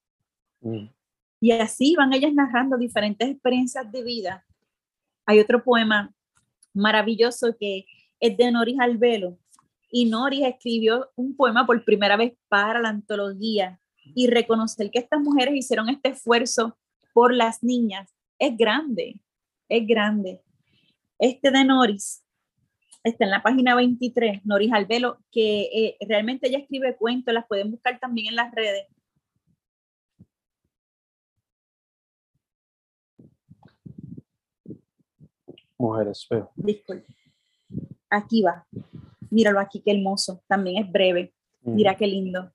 Mm. Y así van ellas narrando diferentes experiencias de vida. Hay otro poema maravilloso que es de Noris Albelo. Y Noris escribió un poema por primera vez para la antología y reconocer que estas mujeres hicieron este esfuerzo por las niñas es grande, es grande. Este de Noris está en la página 23, Noris Albelo, que eh, realmente ella escribe cuentos, las pueden buscar también en las redes. Mujeres, feo. Disculpe. Aquí va. Míralo aquí, qué hermoso. También es breve. Mira qué lindo.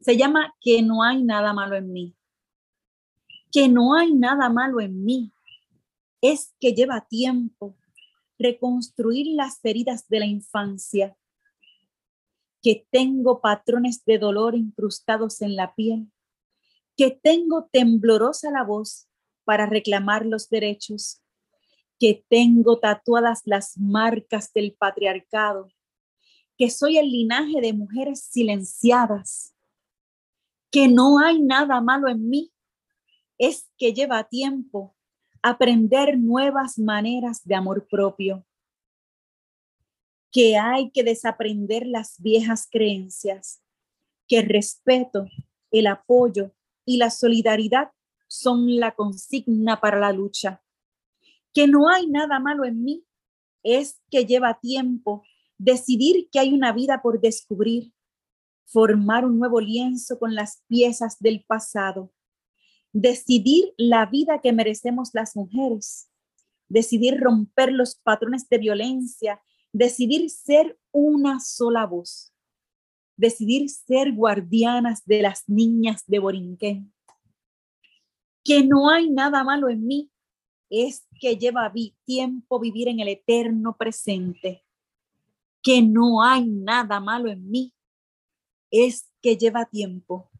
Se llama Que no hay nada malo en mí. Que no hay nada malo en mí. Es que lleva tiempo reconstruir las heridas de la infancia. Que tengo patrones de dolor incrustados en la piel. Que tengo temblorosa la voz para reclamar los derechos. Que tengo tatuadas las marcas del patriarcado que soy el linaje de mujeres silenciadas, que no hay nada malo en mí, es que lleva tiempo aprender nuevas maneras de amor propio, que hay que desaprender las viejas creencias, que el respeto, el apoyo y la solidaridad son la consigna para la lucha, que no hay nada malo en mí, es que lleva tiempo decidir que hay una vida por descubrir, formar un nuevo lienzo con las piezas del pasado, decidir la vida que merecemos las mujeres, decidir romper los patrones de violencia, decidir ser una sola voz, decidir ser guardianas de las niñas de Borinquén. Que no hay nada malo en mí, es que lleva tiempo vivir en el eterno presente que no hay nada malo en mí, es que lleva tiempo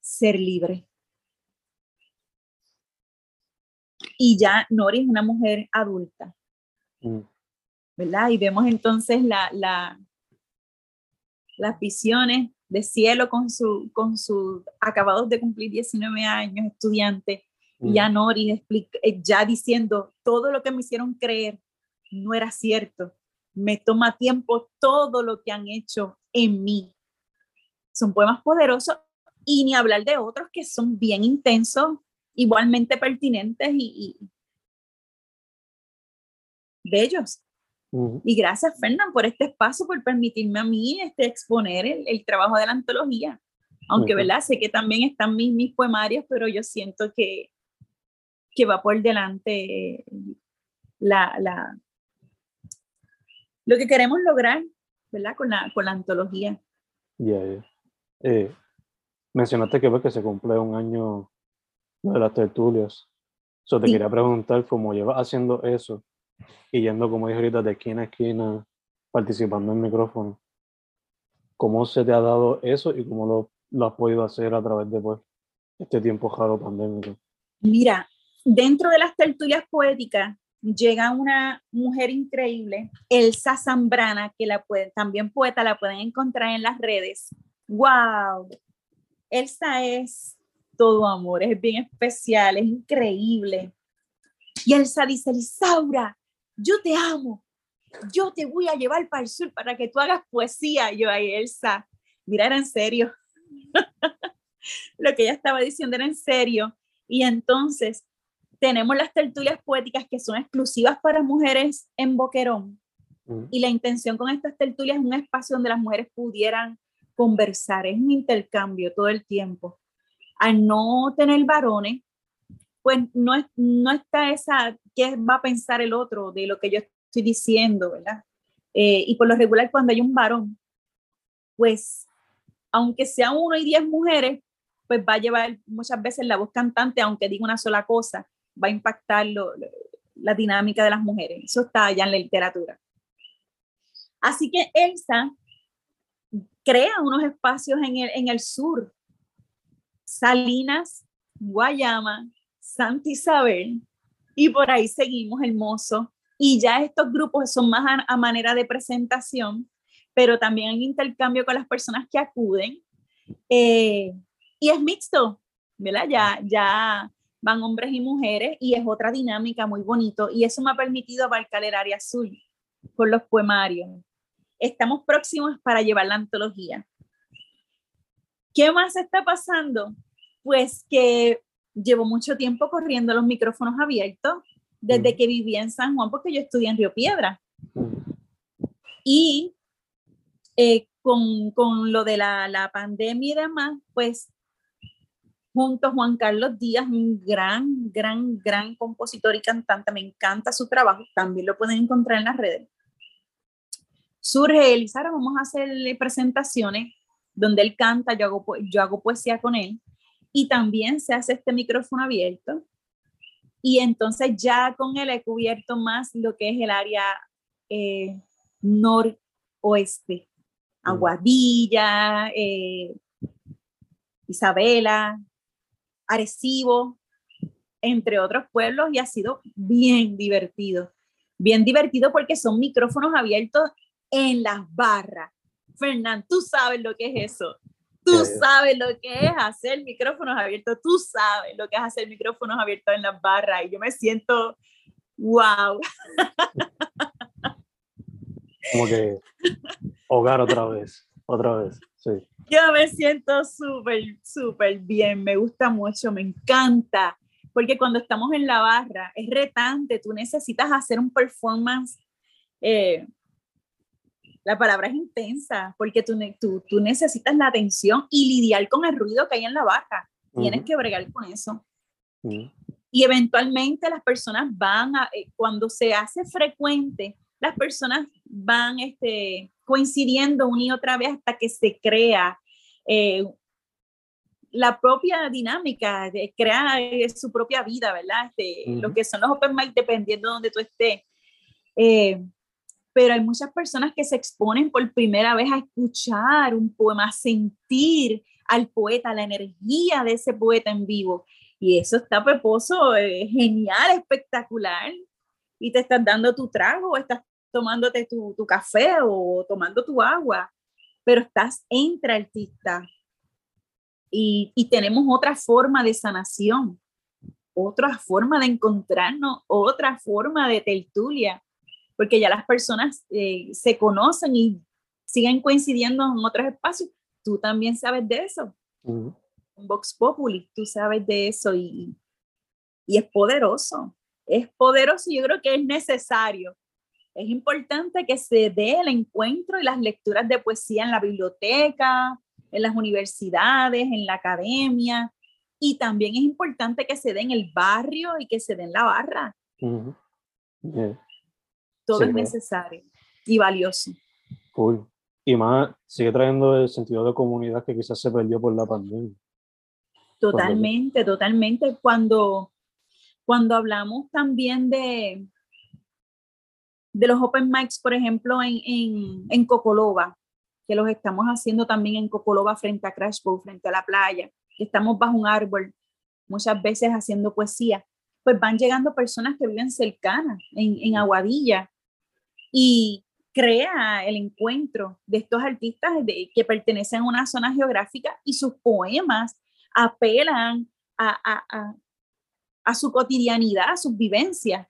ser libre. Y ya Nori es una mujer adulta, mm. ¿verdad? Y vemos entonces la, la, las visiones de cielo con su, con su acabados de cumplir 19 años, estudiante, y ya mm. Nori explica, eh, ya diciendo todo lo que me hicieron creer no era cierto me toma tiempo todo lo que han hecho en mí. Son poemas poderosos y ni hablar de otros que son bien intensos, igualmente pertinentes y, bellos. Y gracias, Fernán, por este espacio, por permitirme a mí este, exponer el, trabajo de la antología. Aunque, ¿verdad? Sé que también están mis, mis poemarios, pero yo siento que, que va por delante la, la, lo que queremos lograr, ¿verdad? Con la, con la antología. Ya, eh, mencionaste que, que se cumple un año de las tertulias. So, te quería preguntar cómo llevas haciendo eso y yendo, como dije ahorita, de esquina a esquina, participando en micrófono. ¿Cómo se te ha dado eso y cómo lo, lo has podido hacer a través de pues, este tiempo jaro pandémico? Mira, dentro de las tertulias poéticas, llega una mujer increíble, Elsa Zambrana, que la pueden, también poeta, la pueden encontrar en las redes. ¡Wow! Elsa es todo amor, es bien especial, es increíble. Y Elsa dice, Lisaura, yo te amo, yo te voy a llevar para el sur para que tú hagas poesía. yo, ahí, Elsa, mira, era en serio. Lo que ella estaba diciendo era en serio. Y entonces tenemos las tertulias poéticas que son exclusivas para mujeres en Boquerón. Y la intención con estas tertulias es un espacio donde las mujeres pudieran conversar, es un intercambio todo el tiempo. Al no tener varones, pues no, no está esa, ¿qué va a pensar el otro de lo que yo estoy diciendo, verdad? Eh, y por lo regular, cuando hay un varón, pues, aunque sea uno y diez mujeres, pues va a llevar muchas veces la voz cantante, aunque diga una sola cosa, va a impactar la dinámica de las mujeres. Eso está allá en la literatura. Así que Elsa crea unos espacios en el, sur, Salinas, Guayama, Santa Isabel, y por ahí seguimos hermoso. Y ya estos grupos son más a, manera de presentación, pero también hay intercambio con las personas que acuden. Eh, y es mixto, ¿verdad? Ya, ya van hombres y mujeres y es otra dinámica muy bonito y eso me ha permitido abarcar el área azul con los poemarios. Estamos próximos para llevar la antología. ¿Qué más está pasando? Pues que llevo mucho tiempo corriendo los micrófonos abiertos desde que vivía en San Juan porque yo estudié en Río Piedra. Y eh, con, con, lo de la, la pandemia y demás, pues junto a Juan Carlos Díaz, un gran, gran, gran compositor y cantante. Me encanta su trabajo, también lo pueden encontrar en las redes. Surge Elisa, vamos a hacerle presentaciones donde él canta, yo hago, yo hago poesía con él, y también se hace este micrófono abierto. Y entonces ya con él he cubierto más lo que es el área eh, noroeste, mm. Aguadilla, eh, Isabela, Arecibo, entre otros pueblos, y ha sido bien divertido. Bien divertido porque son micrófonos abiertos en las barras. Fernán, tú sabes lo que es eso. Tú sabes lo que es hacer micrófonos abiertos. Tú sabes lo que es hacer micrófonos abiertos en las barras. Y yo me siento, wow. Como que hogar otra vez, otra vez, sí. Yo me siento súper, súper bien. Me gusta mucho, me encanta. Porque cuando estamos en la barra es retante. Tú necesitas hacer un performance eh, la palabra es intensa porque tú, tú, tú, necesitas la atención y lidiar con el ruido que hay en la barra. Tienes que bregar con eso. Y eventualmente las personas van a, eh, cuando se hace frecuente, las personas van este, coincidiendo una y otra vez hasta que se crea eh, la propia dinámica, de, crea eh, su propia vida, ¿verdad? Este, Lo que son los open mic, dependiendo de donde tú estés pero hay muchas personas que se exponen por primera vez a escuchar un poema, a sentir al poeta, la energía de ese poeta en vivo. Y eso está peposo, eh, genial, espectacular. Y te estás dando tu trago, estás tomándote tu, tu café o tomando tu agua, pero estás entre artistas. Y, y tenemos otra forma de sanación, otra forma de encontrarnos, otra forma de tertulia porque ya las personas eh, se conocen y siguen coincidiendo en otros espacios. Tú también sabes de eso. En Vox Populi, tú sabes de eso y, y es poderoso. Es poderoso y yo creo que es necesario. Es importante que se dé el encuentro y las lecturas de poesía en la biblioteca, en las universidades, en la academia. Y también es importante que se dé en el barrio y que se dé en la barra todo es necesario y valioso. Cool. Y más, sigue trayendo el sentido de comunidad que quizás se perdió por la pandemia. Totalmente, totalmente. Cuando, cuando hablamos también de, de los open mics, por ejemplo, en, en, en Cocoloba, que los estamos haciendo también en Cocoloba frente a Crash frente a la playa, estamos bajo un árbol, muchas veces haciendo poesía, pues van llegando personas que viven cercanas, en, en Aguadilla, y crea el encuentro de estos artistas que pertenecen a una zona geográfica y sus poemas apelan a, su cotidianidad, a sus vivencias,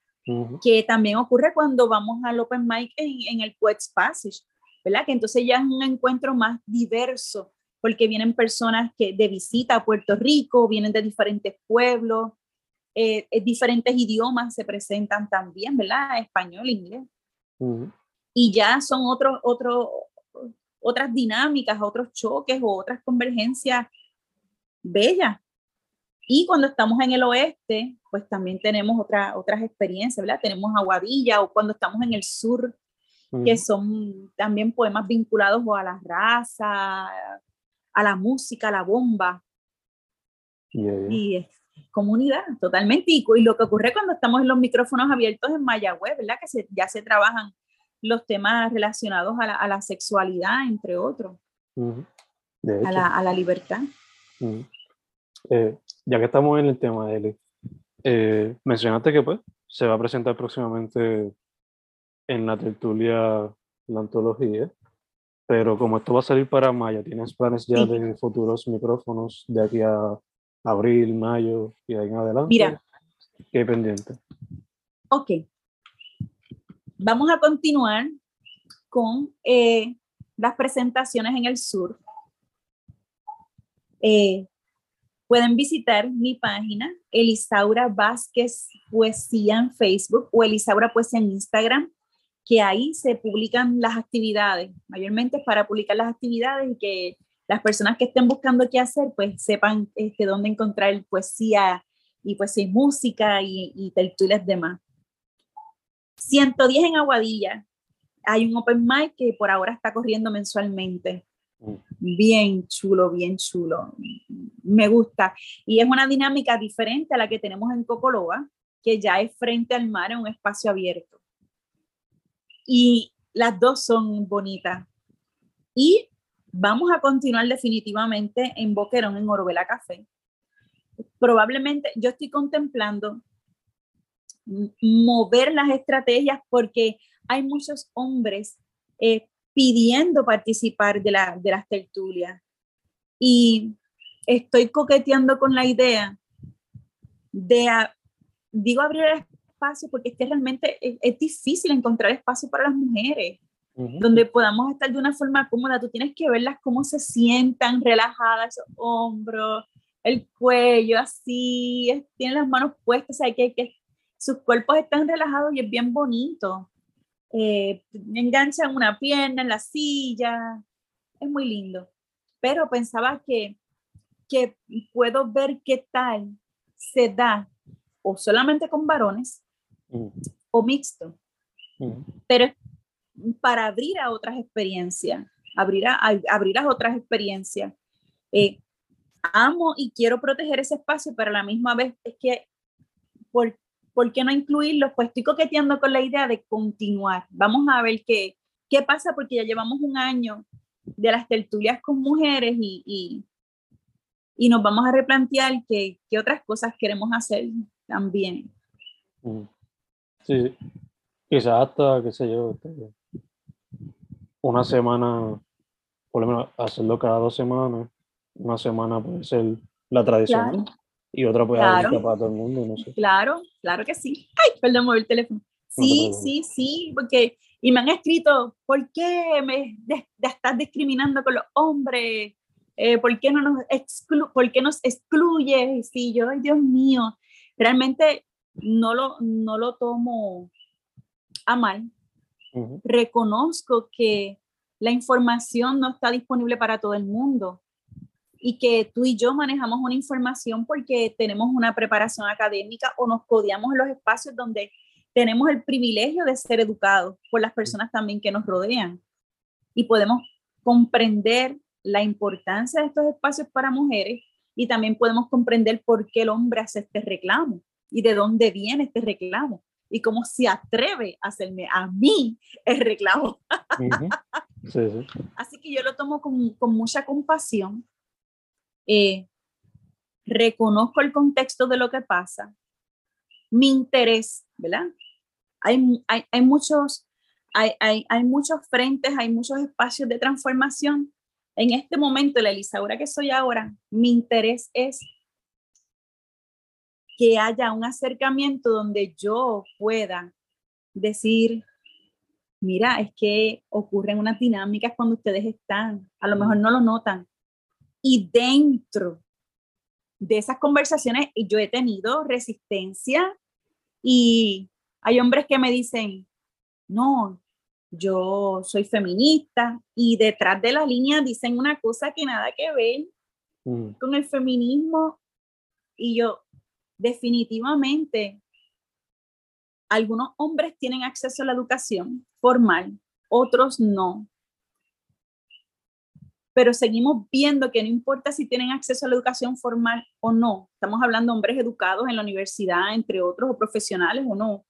que también ocurre cuando vamos al Open Mic en, el Poets Passage, ¿verdad? Que entonces ya es un encuentro más diverso, porque vienen personas que de visita a Puerto Rico, vienen de diferentes pueblos, eh, eh, diferentes idiomas se presentan también, ¿verdad? Español, inglés. Y ya son otros, otros, otras dinámicas, otros choques o otras convergencias bellas. Y cuando estamos en el oeste, pues también tenemos otra, otras experiencias, ¿verdad? Tenemos Aguadilla o cuando estamos en el sur, que son también poemas vinculados a la raza, a la música, a la bomba. Y es comunidad, totalmente. Y, lo que ocurre cuando estamos en los micrófonos abiertos en Mayagüez, ¿verdad? Que ya se trabajan los temas relacionados a la, sexualidad, entre otros, a, la, libertad. Eh, ya que estamos en el tema, Eli, eh, mencionaste que pues se va a presentar próximamente en la tertulia la antología, pero como esto va a salir para mayo, ¿tienes planes ya de futuros micrófonos de aquí a abril, mayo y ahí en adelante. Mira. ¿Qué pendiente? Ok. Vamos a continuar con eh, las presentaciones en el sur. Eh, pueden visitar mi página, Elisaura Vázquez Poesía en Facebook o Elisaura Poesía en Instagram, que ahí se publican las actividades, mayormente para publicar las actividades y que las personas que estén buscando qué hacer, pues sepan este, dónde encontrar poesía y y música y, y tertulias demás. 110 en Aguadilla. Hay un open mic que por ahora está corriendo mensualmente. Mm. Bien chulo, bien chulo. Me gusta. Y es una dinámica diferente a la que tenemos en Cocoloba, que ya es frente al mar en un espacio abierto. Y las dos son bonitas. Y vamos a continuar definitivamente en Boquerón, en Orovela Café. Probablemente yo estoy contemplando mover las estrategias porque hay muchos hombres eh, pidiendo participar de, la, de las tertulias. Y estoy coqueteando con la idea de, digo, abrir espacio porque es que realmente es, difícil encontrar espacio para las mujeres, donde podamos estar de una forma cómoda. Tú tienes que verlas cómo se sientan relajadas, hombros, el cuello así, tienen las manos puestas, hay que, que sus cuerpos están relajados y es bien bonito. Eh, enganchan una pierna en la silla, es muy lindo. Pero pensaba que, que puedo ver qué tal se da o solamente con varones mm. o mixto. Mm. Pero para abrir a otras experiencias, abrir a, abrir a otras experiencias. Eh, amo y quiero proteger ese espacio, pero a la misma vez es que por, ¿por qué no incluirlo? Pues estoy coqueteando con la idea de continuar. Vamos a ver qué, qué pasa porque ya llevamos un año de las tertulias con mujeres y, y, y nos vamos a replantear qué, qué, otras cosas queremos hacer también. Mm. Sí, quizás hasta, qué sé yo, este, una semana, por lo menos hacerlo cada dos semanas, una semana puede ser la tradición. Y otra puede claro. para todo el mundo, no sé. Claro, claro que sí. Ay, perdón, mover el teléfono. Sí, sí, sí, porque, y me han escrito, ¿por qué me estás discriminando con los hombres? Eh, ¿por, qué no nos exclu ¿Por qué nos excluyes? Y sí, yo, ay, Dios mío, realmente no lo, no lo tomo a mal. Reconozco que la información no está disponible para todo el mundo y que tú y yo manejamos una información porque tenemos una preparación académica o nos codiamos en los espacios donde tenemos el privilegio de ser educados por las personas también que nos rodean. Y podemos comprender la importancia de estos espacios para mujeres y también podemos comprender por qué el hombre hace este reclamo y de dónde viene este reclamo y cómo se atreve a hacerme a mí el reclamo. Así que yo lo tomo con, con mucha compasión eh, reconozco el contexto de lo que pasa, mi interés, ¿verdad? Hay, hay, hay muchos, hay, hay, hay, muchos frentes, hay muchos espacios de transformación. En este momento, la Elisaura que soy ahora, mi interés es que haya un acercamiento donde yo pueda decir, mira, es que ocurren unas dinámicas cuando ustedes están, a lo mejor no lo notan, y dentro de esas conversaciones yo he tenido resistencia y hay hombres que me dicen, no, yo soy feminista y detrás de la línea dicen una cosa que nada que ver mm. con el feminismo y yo definitivamente algunos hombres tienen acceso a la educación formal, otros no pero seguimos viendo que no importa si tienen acceso a la educación formal o no, estamos hablando de hombres educados en la universidad, entre otros, o profesionales o no.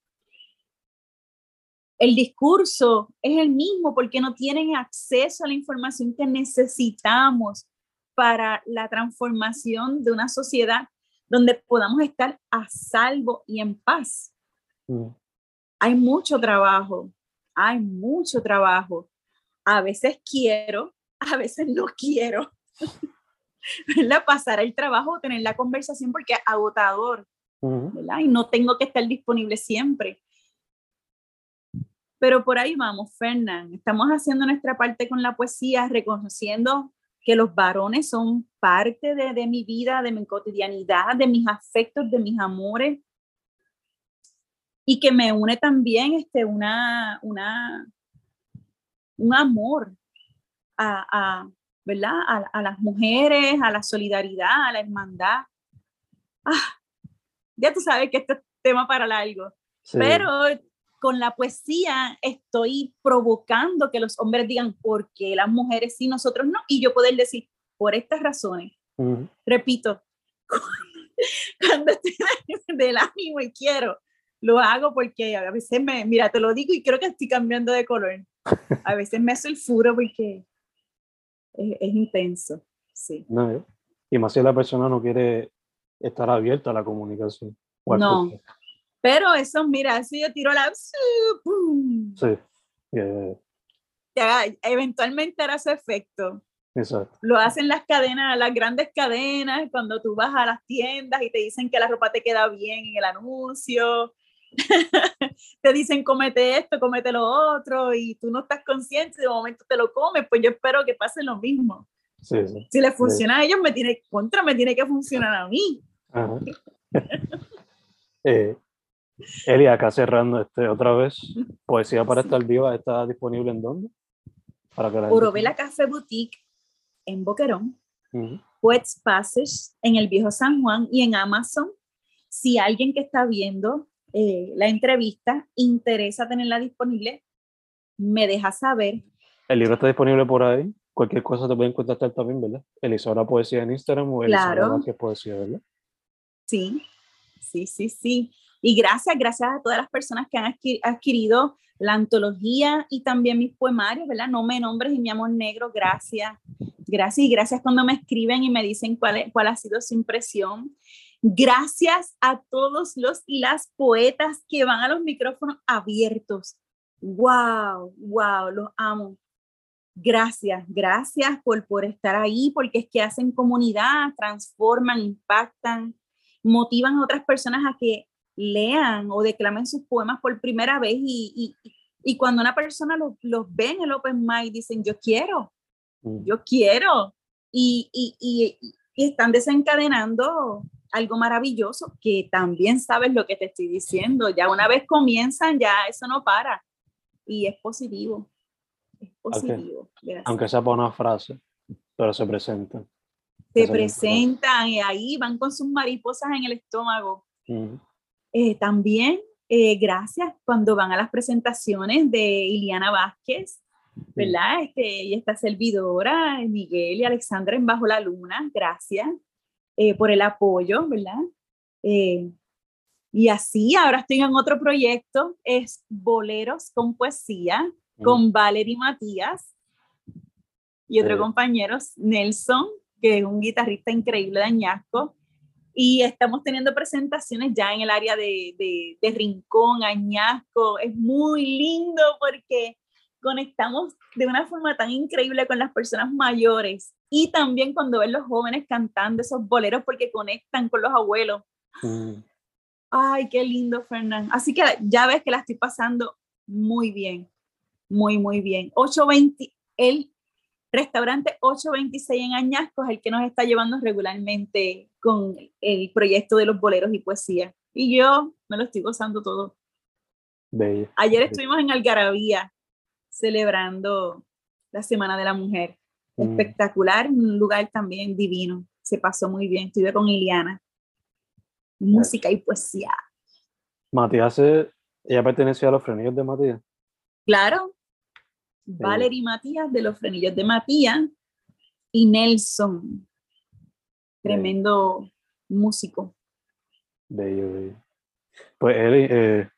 El discurso es el mismo porque no tienen acceso a la información que necesitamos para la transformación de una sociedad donde podamos estar a salvo y en paz. Mm. Hay mucho trabajo, hay mucho trabajo. A veces quiero a veces no quiero pasar el trabajo, tener la conversación porque es agotador, Y no tengo que estar disponible siempre. Pero por ahí vamos, Fernán. Estamos haciendo nuestra parte con la poesía, reconociendo que los varones son parte de, de mi vida, de mi cotidianidad, de mis afectos, de mis amores. Y que me une también este, una, una, un amor a, ¿verdad? A, las mujeres, a la solidaridad, a la hermandad. Ah, ya tú sabes que este es tema para largo, pero con la poesía estoy provocando que los hombres digan, ¿por qué las mujeres sí, nosotros no? Y yo poder decir, por estas razones. Repito, cuando estoy del ánimo y quiero, lo hago porque a veces me, mira, te lo digo y creo que estoy cambiando de color. A veces me hace el furo porque es, intenso, sí. No, y más si la persona no quiere estar abierta a la comunicación. No, pero eso, mira, si yo tiro la... Sí. eventualmente hará su efecto. Exacto. Lo hacen las cadenas, las grandes cadenas, cuando tú vas a las tiendas y te dicen que la ropa te queda bien en el anuncio. te dicen comete esto, comete lo otro y tú no estás consciente, de momento te lo comes, pues yo espero que pase lo mismo. Sí, sí. Si le funciona a ellos, me tiene contra, me tiene que funcionar a mí. Ajá. eh, Eli, acá cerrando este, otra vez, Poesía para estar viva está disponible en dónde? Para que la Café Boutique en Boquerón, Poets Passage en el Viejo San Juan y en Amazon. Si alguien que está viendo eh, la entrevista interesa tenerla disponible, me deja saber. El libro está disponible por ahí. Cualquier cosa te pueden contactar también, ¿verdad? Elisora Poesía en Instagram o Elisora claro. Poesía, ¿verdad? Sí, sí, sí, sí. Y gracias, gracias a todas las personas que han adquirido la antología y también mis poemarios, ¿verdad? No me nombres y mi amor negro, gracias. Gracias y gracias cuando me escriben y me dicen cuál, cuál ha sido su impresión. Gracias a todos los y las poetas que van a los micrófonos abiertos. ¡Wow! ¡Wow! Los amo. Gracias, gracias por, por estar ahí, porque es que hacen comunidad, transforman, impactan, motivan a otras personas a que lean o declamen sus poemas por primera vez y, cuando una persona los, ve en el open mic dicen yo quiero, mm. yo quiero y, y, están desencadenando algo maravilloso que también sabes lo que te estoy diciendo. Ya una vez comienzan, ya eso no para y es positivo. Es positivo. Aunque sea por una frase, pero se presentan. Se, presentan y ahí van con sus mariposas en el estómago. Eh, también, eh, gracias cuando van a las presentaciones de Iliana Vázquez, ¿verdad? Este, y esta servidora, Miguel y Alexandra en Bajo la Luna, gracias eh, por el apoyo, ¿verdad? y así, ahora estoy en otro proyecto, es Boleros con Poesía, con Valerie Matías y otro compañero, Nelson, que es un guitarrista increíble de Añasco y estamos teniendo presentaciones ya en el área de, de, Rincón, Añasco. Es muy lindo porque conectamos de una forma tan increíble con las personas mayores y también cuando ven los jóvenes cantando esos boleros porque conectan con los abuelos. Mm. Ay, qué lindo, Fernán. Así que ya ves que la estoy pasando muy bien, muy, muy bien. 820, el Restaurante 826 en Añasco es el que nos está llevando regularmente con el proyecto de los boleros y poesía. Y yo me lo estoy gozando todo. Ayer estuvimos en Algarabía celebrando la Semana de la Mujer. Mm. Espectacular, un lugar también divino. Se pasó muy bien. Estuve con Iliana. Música y poesía. Matías, ella pertenecía a los frenillos de Matías. Claro, Valerie Matías de los Frenillos de Matías y Nelson, tremendo músico. Bello, bello. Pues Eli, eh,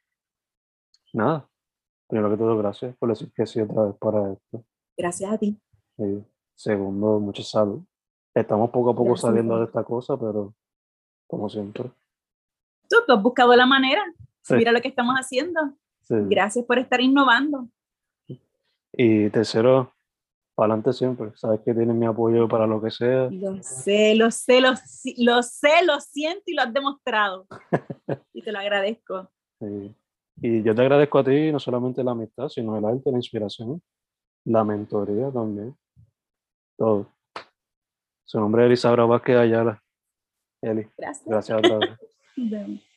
nada, primero que todo, gracias por decir que sí otra vez para esto. Gracias a ti. segundo, mucha salud. Estamos poco a poco saliendo de esta cosa, pero como siempre. Tú, tú has buscado la manera. Mira lo que estamos haciendo. Gracias por estar innovando. Y tercero, para adelante siempre. Sabes que tienes mi apoyo para lo que sea. Lo sé, lo sé, lo, lo sé, lo siento y lo has demostrado. y te lo agradezco. Y yo te agradezco a ti no solamente la amistad, sino el arte, la inspiración, la mentoría también. Todo. Su nombre es Elisa Vázquez Ayala. Eli. Gracias. Gracias otra vez.